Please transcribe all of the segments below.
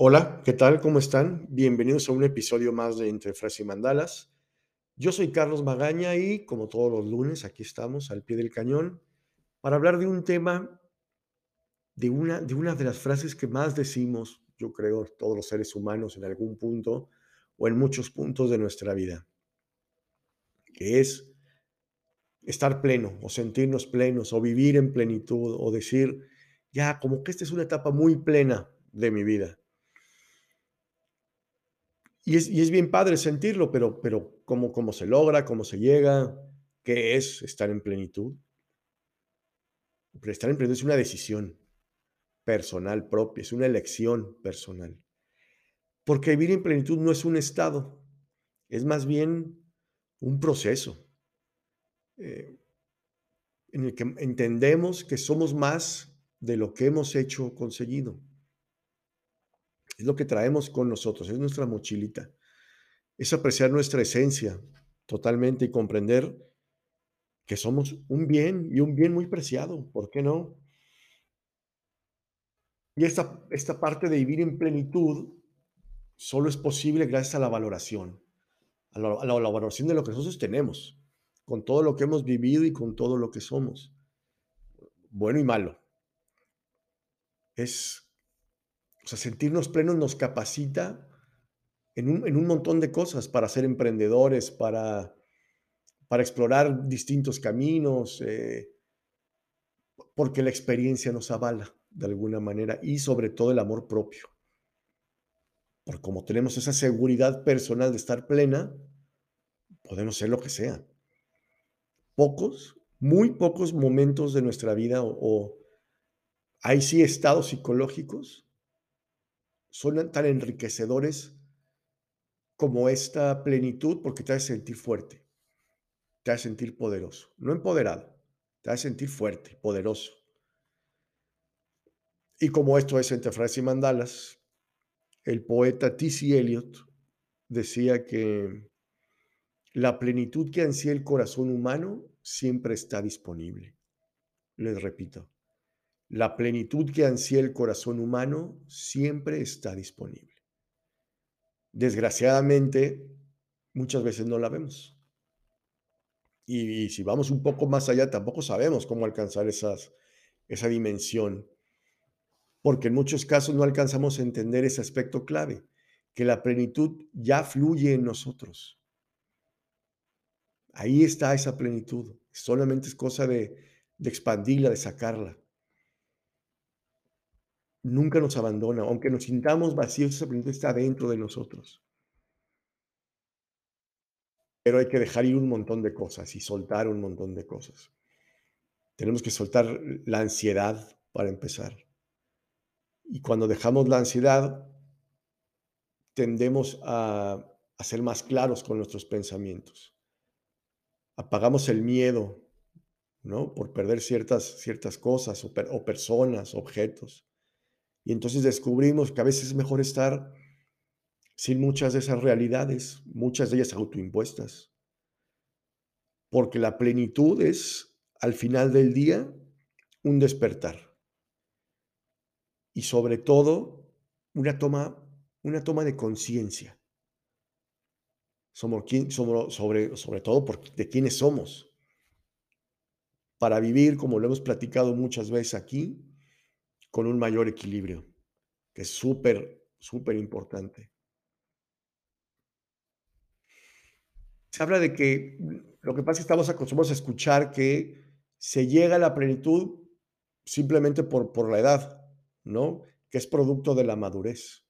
Hola, ¿qué tal? ¿Cómo están? Bienvenidos a un episodio más de Entre Frases y Mandalas. Yo soy Carlos Magaña y, como todos los lunes, aquí estamos al pie del cañón para hablar de un tema, de una de, una de las frases que más decimos, yo creo, todos los seres humanos en algún punto o en muchos puntos de nuestra vida, que es estar pleno o sentirnos plenos o vivir en plenitud o decir, ya, como que esta es una etapa muy plena de mi vida. Y es, bien padre sentirlo, pero, ¿cómo, ¿cómo se logra? ¿Cómo se llega? ¿Qué es estar en plenitud? Estar en plenitud es una decisión personal propia, es una elección personal. Porque vivir en plenitud no es un estado, es más bien un proceso eh, en el que entendemos que somos más de lo que hemos hecho o conseguido. Es lo que traemos con nosotros, es nuestra mochilita. Es apreciar nuestra esencia totalmente y comprender que somos un bien y un bien muy preciado, ¿por qué no? Y esta, esta parte de vivir en plenitud solo es posible gracias a la valoración, a la, a la valoración de lo que nosotros tenemos, con todo lo que hemos vivido y con todo lo que somos, bueno y malo. Es o sea, sentirnos plenos nos capacita en un, en un montón de cosas para ser emprendedores, para, para explorar distintos caminos, eh, porque la experiencia nos avala de alguna manera y sobre todo el amor propio. Porque como tenemos esa seguridad personal de estar plena, podemos ser lo que sea. Pocos, muy pocos momentos de nuestra vida o, o hay sí estados psicológicos son tan enriquecedores como esta plenitud porque te hace sentir fuerte, te hace sentir poderoso, no empoderado, te hace sentir fuerte, poderoso. Y como esto es entre frases y mandalas, el poeta T.C. Eliot decía que la plenitud que ansía el corazón humano siempre está disponible. Les repito, la plenitud que ansía el corazón humano siempre está disponible. Desgraciadamente, muchas veces no la vemos. Y, si vamos un poco más allá, tampoco sabemos cómo alcanzar esa dimensión, porque en muchos casos no alcanzamos a entender ese aspecto clave, que la plenitud ya fluye en nosotros. Ahí está esa plenitud, solamente es cosa de, de expandirla, de sacarla nunca nos abandona, aunque nos sintamos vacíos, esa plenitud está dentro de nosotros. Pero hay que dejar ir un montón de cosas y soltar un montón de cosas. Tenemos que soltar la ansiedad para empezar. Y cuando dejamos la ansiedad, tendemos a, a ser más claros con nuestros pensamientos. Apagamos el miedo, ¿no? Por perder ciertas, ciertas cosas o, o personas, objetos. Y entonces descubrimos que a veces es mejor estar sin muchas de esas realidades, muchas de ellas autoimpuestas. Porque la plenitud es, al final del día, un despertar. Y sobre todo, una toma, una toma de conciencia. Somos sobre, sobre todo de quiénes somos. Para vivir, como lo hemos platicado muchas veces aquí, con un mayor equilibrio, que es súper, súper importante. Se habla de que mm, lo que pasa es que estamos acostumbrados a escuchar que se llega a la plenitud simplemente por, por la edad, ¿no? Que es producto de la madurez.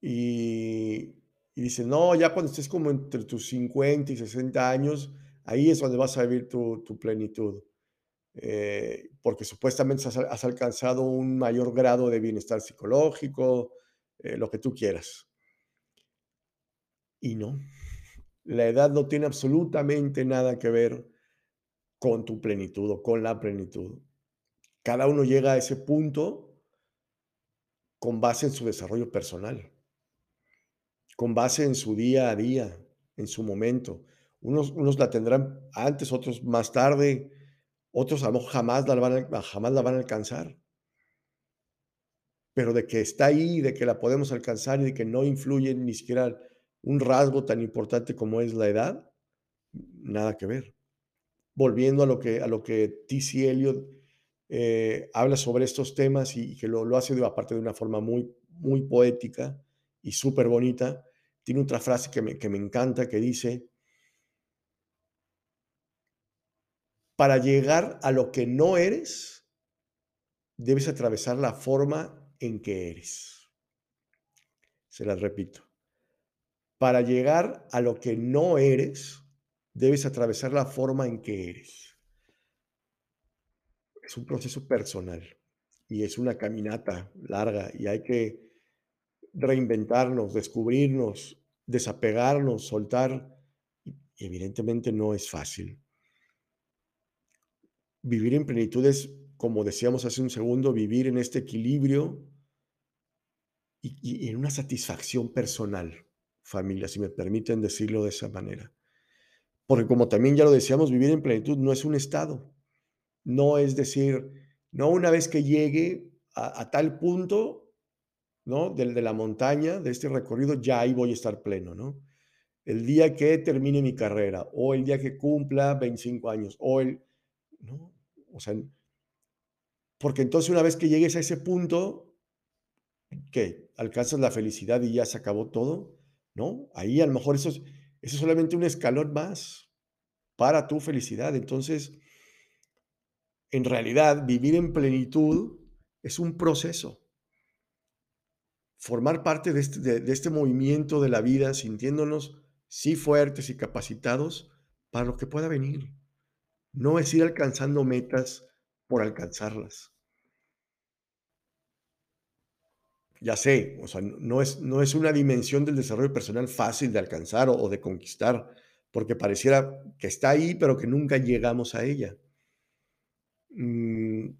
Y, y dice, no, ya cuando estés como entre tus 50 y 60 años, ahí es donde vas a vivir tu, tu plenitud. Eh, porque supuestamente has, alcanzado un mayor grado de bienestar psicológico, eh, lo que tú quieras. Y no, la edad no tiene absolutamente nada que ver con tu plenitud o con la plenitud. Cada uno llega a ese punto con base en su desarrollo personal, con base en su día a día, en su momento. Unos, unos la tendrán antes, otros más tarde, otros a lo mejor jamás la van a, jamás la van a alcanzar. pero de que está ahí, de que la podemos alcanzar y de que no influye ni siquiera un rasgo tan importante como es la edad, nada que ver. Volviendo a lo que, a lo que T.C. Eliot eh, habla sobre estos temas y, que lo, lo hace de, aparte de una forma muy, muy poética y súper bonita, tiene otra frase que me, que me encanta que dice, para llegar a lo que no eres, debes atravesar la forma en que eres. Se las repito. Para llegar a lo que no eres, debes atravesar la forma en que eres. Es un proceso personal y es una caminata larga y hay que reinventarnos, descubrirnos, desapegarnos, soltar. Y evidentemente no es fácil. Vivir en plenitud es, como decíamos hace un segundo, vivir en este equilibrio y, en una satisfacción personal, familia, si me permiten decirlo de esa manera. Porque como también ya lo decíamos, vivir en plenitud no es un estado. No es decir, no una vez que llegue a, tal punto, ¿no? De, de, la montaña, de este recorrido, ya ahí voy a estar pleno, ¿no? El día que termine mi carrera, o el día que cumpla 25 años, o el... O sea, porque entonces una vez que llegues a ese punto, ¿qué? ¿Alcanzas la felicidad y ya se acabó todo? ¿No? Ahí a lo mejor eso es, eso es solamente un escalón más para tu felicidad. Entonces, en realidad, vivir en plenitud es un proceso. Formar parte de este, de, este movimiento de la vida, sintiéndonos sí fuertes y capacitados para lo que pueda venir. No es ir alcanzando metas por alcanzarlas. Ya sé, o sea, no es, no es una dimensión del desarrollo personal fácil de alcanzar o, de conquistar, porque pareciera que está ahí, pero que nunca llegamos a ella. Mm.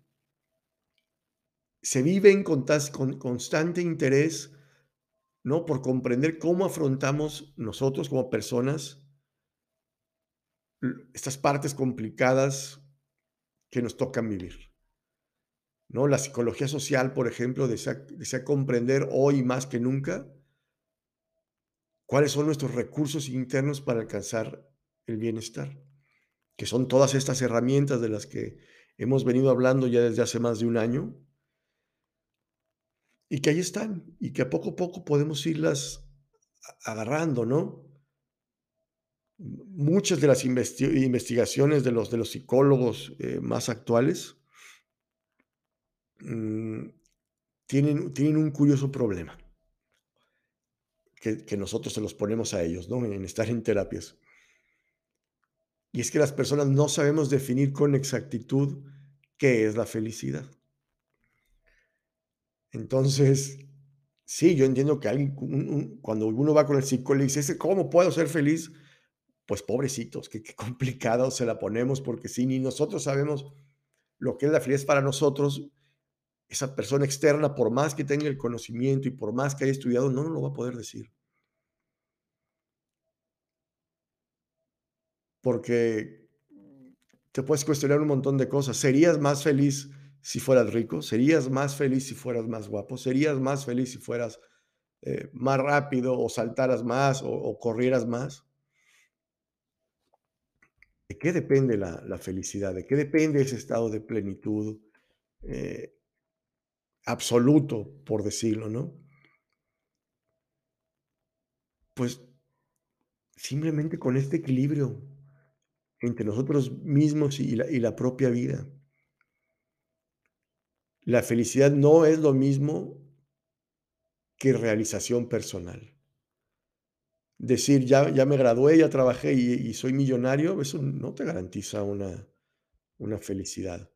se vive en con constante interés, ¿no? Por comprender cómo afrontamos nosotros como personas estas partes complicadas que nos tocan vivir. ¿no? La psicología social, por ejemplo, desea, comprender hoy más que nunca cuáles son nuestros recursos internos para alcanzar el bienestar, que son todas estas herramientas de las que hemos venido hablando ya desde hace más de un año, y que ahí están, y que poco a poco podemos irlas agarrando, ¿no? Muchas de las investigaciones de los, de los psicólogos eh, más actuales Mm, tienen, tienen un curioso problema que, nosotros se los ponemos a ellos, ¿no? En estar en terapias. Y es que las personas no sabemos definir con exactitud qué es la felicidad. Entonces, sí, yo entiendo que alguien, cuando uno va con el psicólogo y dice, ¿cómo puedo ser feliz? Pues pobrecitos, qué, complicado se la ponemos, porque si ni nosotros sabemos lo que es la felicidad para nosotros, esa persona externa, por más que tenga el conocimiento y por más que haya estudiado, no nos lo va a poder decir. Porque te puedes cuestionar un montón de cosas. ¿Serías más feliz si fueras rico? ¿Serías más feliz si fueras más guapo? ¿Serías más feliz si fueras eh, más rápido o saltaras más o, corrieras más? ¿De qué depende la, felicidad? ¿De qué depende ese estado de plenitud? Eh, absoluto, por decirlo, ¿no? Pues simplemente con este equilibrio entre nosotros mismos y la, y la propia vida. La felicidad no es lo mismo que realización personal. Decir, ya, ya me gradué, ya trabajé y, soy millonario, eso no te garantiza una, una felicidad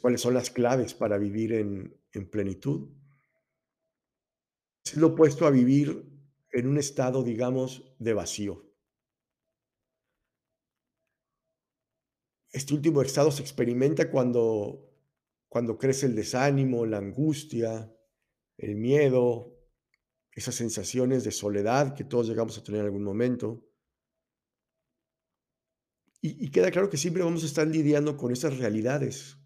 cuáles son las claves para vivir en, plenitud. Es lo opuesto a vivir en un estado, digamos, de vacío. Este último estado se experimenta cuando, cuando crece el desánimo, la angustia, el miedo, esas sensaciones de soledad que todos llegamos a tener en algún momento. Y, queda claro que siempre vamos a estar lidiando con esas realidades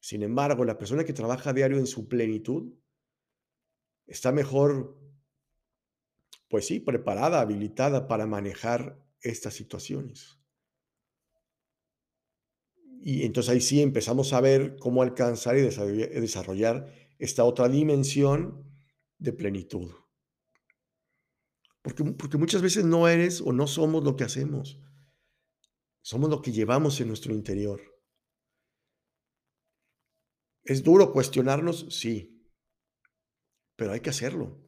Sin embargo, la persona que trabaja a diario en su plenitud está mejor, pues sí, preparada, habilitada para manejar estas situaciones. Y entonces ahí sí empezamos a ver cómo alcanzar y desarrolla- desarrollar esta otra dimensión de plenitud. Porque, porque muchas veces no eres o no somos lo que hacemos, somos lo que llevamos en nuestro interior. ¿Es duro cuestionarnos? Sí, pero hay que hacerlo.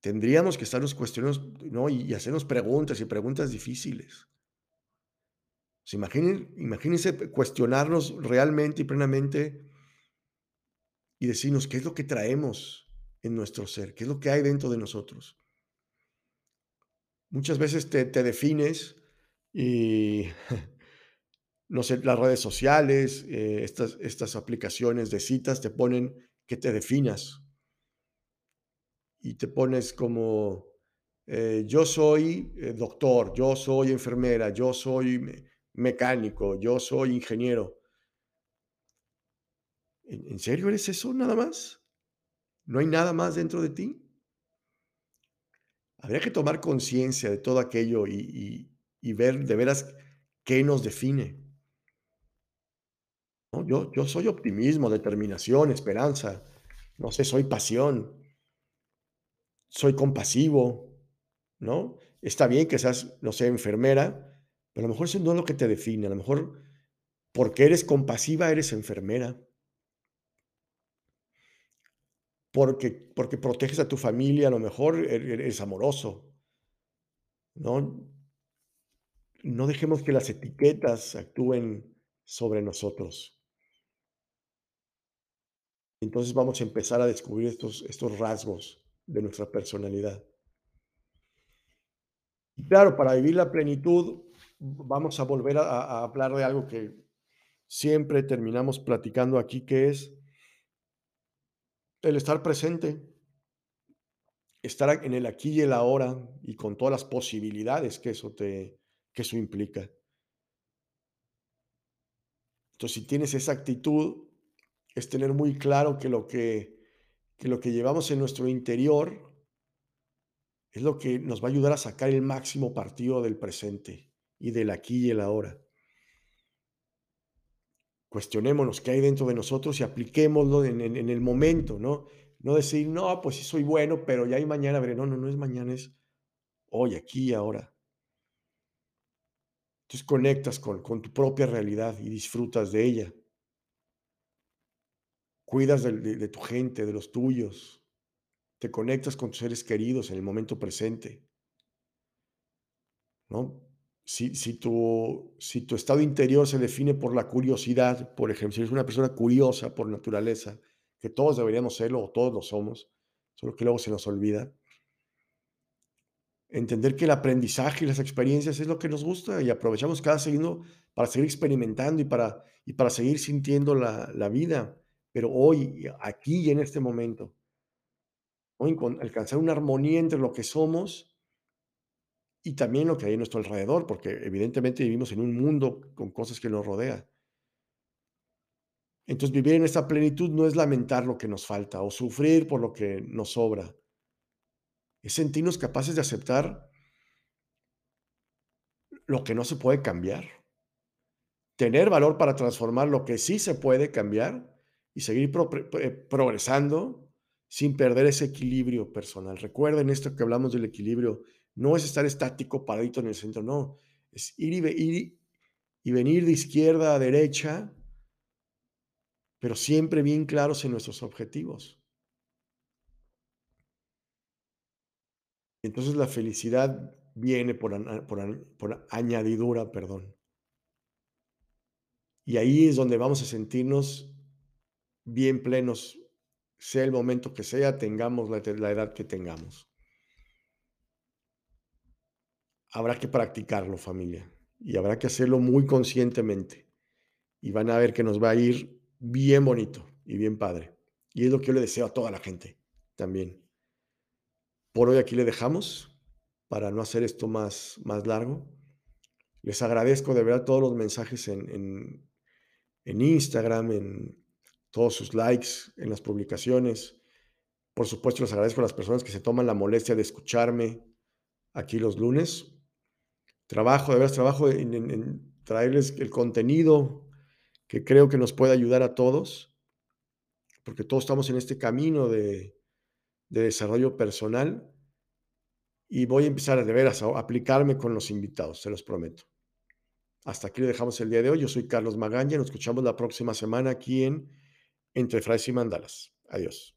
Tendríamos que estarnos cuestionando, ¿no? Y, hacernos preguntas y preguntas difíciles. Imaginen, imagínense cuestionarnos realmente y plenamente y decirnos qué es lo que traemos en nuestro ser, qué es lo que hay dentro de nosotros. Muchas veces te, te defines y, no sé, las redes sociales, eh, estas, estas aplicaciones de citas te ponen que te definas y te pones como, eh, yo soy eh, doctor, yo soy enfermera, yo soy me- mecánico, yo soy ingeniero. ¿En, en serio eres eso nada más? ¿No hay nada más dentro de ti? Habría que tomar conciencia de todo aquello y, ver de veras qué nos define. ¿no? Yo, yo soy optimismo, determinación, esperanza. No sé, soy pasión, soy compasivo, ¿no? Está bien que seas, no sé, enfermera, pero a lo mejor eso no es lo que te define. A lo mejor porque eres compasiva, eres enfermera. Porque, porque proteges a tu familia, a lo mejor e- eres amoroso, ¿no? No dejemos que las etiquetas actúen sobre nosotros. Entonces vamos a empezar a descubrir estos, estos rasgos de nuestra personalidad. Y claro, para vivir la plenitud, vamos a volver a hablar de algo que siempre terminamos platicando aquí, que es el estar presente, estar en el aquí y el ahora y con todas las posibilidades que eso te, que eso implica. Entonces, si tienes esa actitud, es tener muy claro que lo que, que lo que llevamos en nuestro interior es lo que nos va a ayudar a sacar el máximo partido del presente y del aquí y el ahora. Cuestionémonos qué hay dentro de nosotros y apliquémoslo en, el momento, ¿no? No decir, no, pues sí soy bueno, pero ya hay mañana veré. No, no, no es mañana, es hoy, aquí y ahora. Entonces conectas con, tu propia realidad y disfrutas de ella. Cuidas de, de- de tu gente, de los tuyos. Te conectas con tus seres queridos en el momento presente, ¿no? Si, si, tu, si tu estado interior se define por la curiosidad, por ejemplo, si eres una persona curiosa por naturaleza, que todos deberíamos serlo o todos lo somos, solo que luego se nos olvida, entender que el aprendizaje y las experiencias es lo que nos gusta y aprovechamos cada segundo para seguir experimentando y para, y para seguir sintiendo la, la vida, pero hoy, aquí y en este momento, hoy alcanzar una armonía entre lo que somos y también lo que hay a nuestro alrededor, porque evidentemente vivimos en un mundo con cosas que nos rodea. Entonces, vivir en esta plenitud no es lamentar lo que nos falta o sufrir por lo que nos sobra, es sentirnos capaces de aceptar lo que no se puede cambiar, tener valor para transformar lo que sí se puede cambiar y seguir pre- progresando sin perder ese equilibrio personal. Recuerden esto que hablamos del equilibrio, no es estar estático, paradito en el centro, no, es ir y, ve- ir y venir de izquierda a derecha, pero siempre bien claros en nuestros objetivos. Entonces la felicidad viene por añadidura, perdón. Y ahí es donde vamos a sentirnos bien plenos, sea el momento que sea, tengamos la, la edad que tengamos. Habrá que practicarlo, familia, y habrá que hacerlo muy conscientemente. Y van a ver que nos va a ir bien bonito y bien padre. Y es lo que yo le deseo a toda la gente también. Por hoy aquí le dejamos para no hacer esto más, más largo. Les agradezco de verdad todos los mensajes en, en, en Instagram, en, todos sus likes en las publicaciones. Por supuesto, les agradezco a las personas que se toman la molestia de escucharme aquí los lunes. Trabajo, de veras, trabajo en, traerles el contenido que creo que nos puede ayudar a todos, porque todos estamos en este camino de, de desarrollo personal y voy a empezar a de veras a aplicarme con los invitados, se los prometo. Hasta aquí le dejamos el día de hoy. Yo soy Carlos Magaña. Nos escuchamos la próxima semana aquí en Entre Fraises y Mandalas. Adiós.